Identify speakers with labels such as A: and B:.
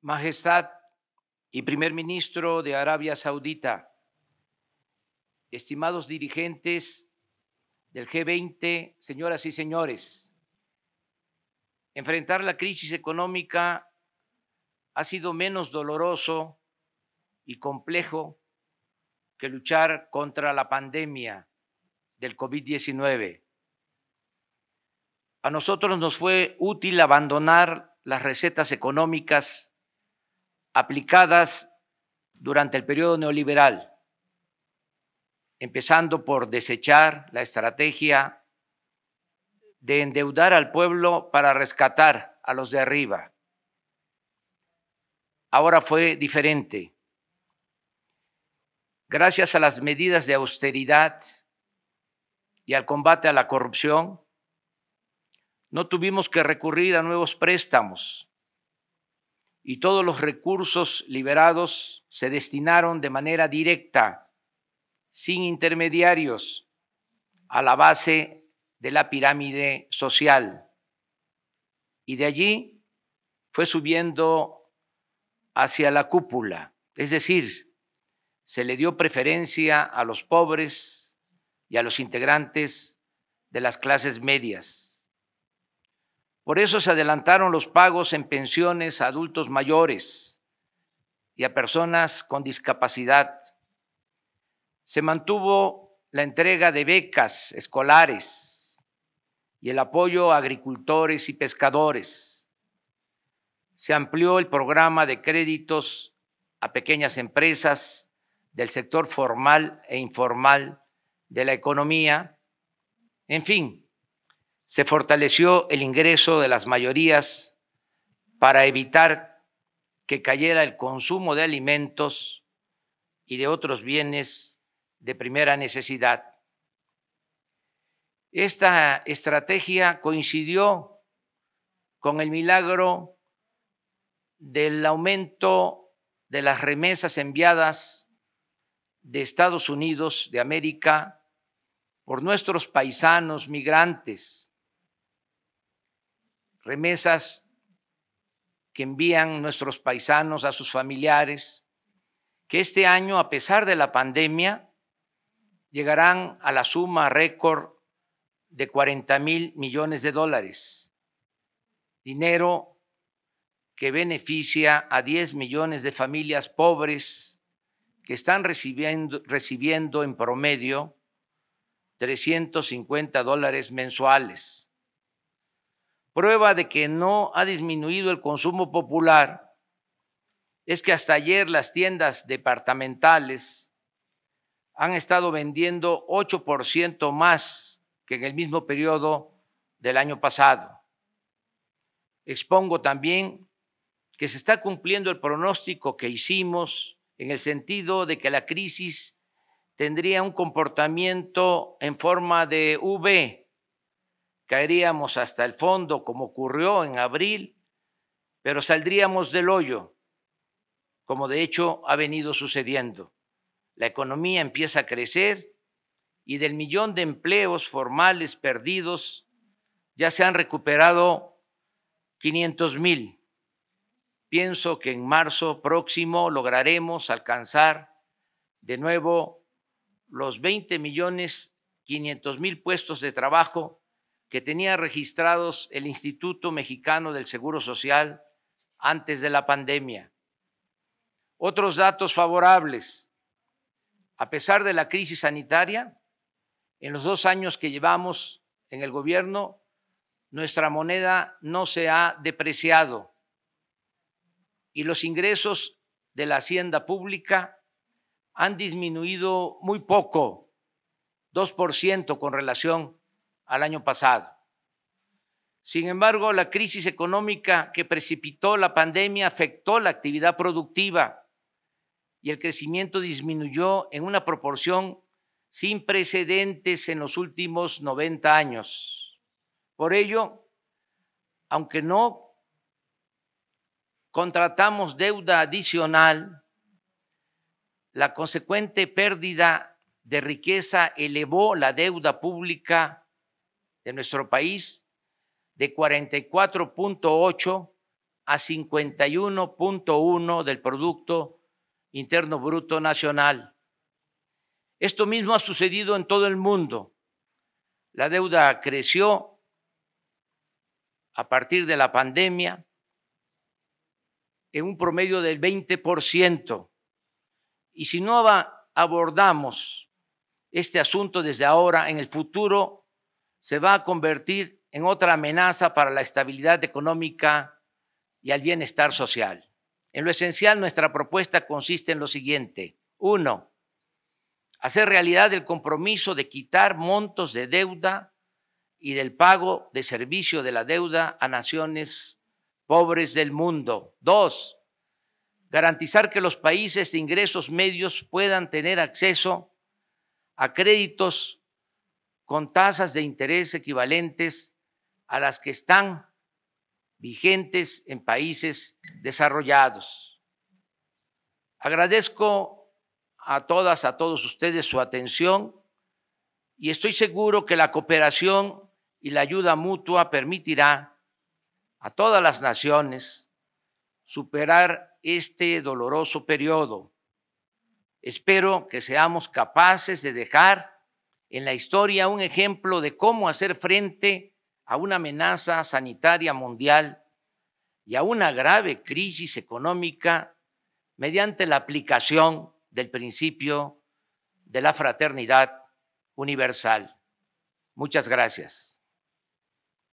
A: Majestad y primer ministro de Arabia Saudita, estimados dirigentes del G20, señoras y señores, enfrentar la crisis económica ha sido menos doloroso y complejo que luchar contra la pandemia del COVID-19. A nosotros nos fue útil abandonar las recetas económicas aplicadas durante el periodo neoliberal, empezando por desechar la estrategia de endeudar al pueblo para rescatar a los de arriba. Ahora fue diferente. Gracias a las medidas de austeridad y al combate a la corrupción, no tuvimos que recurrir a nuevos préstamos y todos los recursos liberados se destinaron de manera directa, sin intermediarios, a la base de la pirámide social. Y de allí fue subiendo hacia la cúpula, es decir, se le dio preferencia a los pobres y a los integrantes de las clases medias. Por eso se adelantaron los pagos en pensiones a adultos mayores y a personas con discapacidad. Se mantuvo la entrega de becas escolares y el apoyo a agricultores y pescadores. Se amplió el programa de créditos a pequeñas empresas del sector formal e informal de la economía. En fin, se fortaleció el ingreso de las mayorías para evitar que cayera el consumo de alimentos y de otros bienes de primera necesidad. Esta estrategia coincidió con el milagro del aumento de las remesas enviadas de Estados Unidos de América por nuestros paisanos migrantes remesas que envían nuestros paisanos a sus familiares, que este año, a pesar de la pandemia, llegarán a la suma récord de 40 mil millones de dólares, dinero que beneficia a 10 millones de familias pobres que están recibiendo, recibiendo en promedio 350 dólares mensuales. Prueba de que no ha disminuido el consumo popular es que hasta ayer las tiendas departamentales han estado vendiendo 8% más que en el mismo periodo del año pasado. Expongo también que se está cumpliendo el pronóstico que hicimos en el sentido de que la crisis tendría un comportamiento en forma de V, caeríamos hasta el fondo como ocurrió en abril, pero saldríamos del hoyo, como de hecho ha venido sucediendo. La economía empieza a crecer y del millón de empleos formales perdidos ya se han recuperado 500 mil. Pienso que en marzo próximo lograremos alcanzar de nuevo los 20 millones 500 mil puestos de trabajo que tenía registrados el Instituto Mexicano del Seguro Social antes de la pandemia. Otros datos favorables. A pesar de la crisis sanitaria, en los dos años que llevamos en el gobierno, nuestra moneda no se ha depreciado y los ingresos de la hacienda pública han disminuido muy poco, 2% con relación al año pasado. Sin embargo, la crisis económica que precipitó la pandemia afectó la actividad productiva y el crecimiento disminuyó en una proporción sin precedentes en los últimos 90 años. Por ello, aunque no contratamos deuda adicional, la consecuente pérdida de riqueza elevó la deuda pública de nuestro país de 44.8 a 51.1 del Producto Interno Bruto Nacional. Esto mismo ha sucedido en todo el mundo. La deuda creció a partir de la pandemia en un promedio del 20%. Y si no abordamos este asunto desde ahora, en el futuro se va a convertir en otra amenaza para la estabilidad económica y al bienestar social. En lo esencial, nuestra propuesta consiste en lo siguiente. Uno, hacer realidad el compromiso de quitar montos de deuda y del pago de servicio de la deuda a naciones pobres del mundo. Dos, garantizar que los países de ingresos medios puedan tener acceso a créditos con tasas de interés equivalentes a las que están vigentes en países desarrollados. Agradezco a todas, a todos ustedes su atención y estoy seguro que la cooperación y la ayuda mutua permitirá a todas las naciones superar este doloroso periodo. Espero que seamos capaces de dejar en la historia un ejemplo de cómo hacer frente a una amenaza sanitaria mundial y a una grave crisis económica mediante la aplicación del principio de la fraternidad universal. Muchas gracias.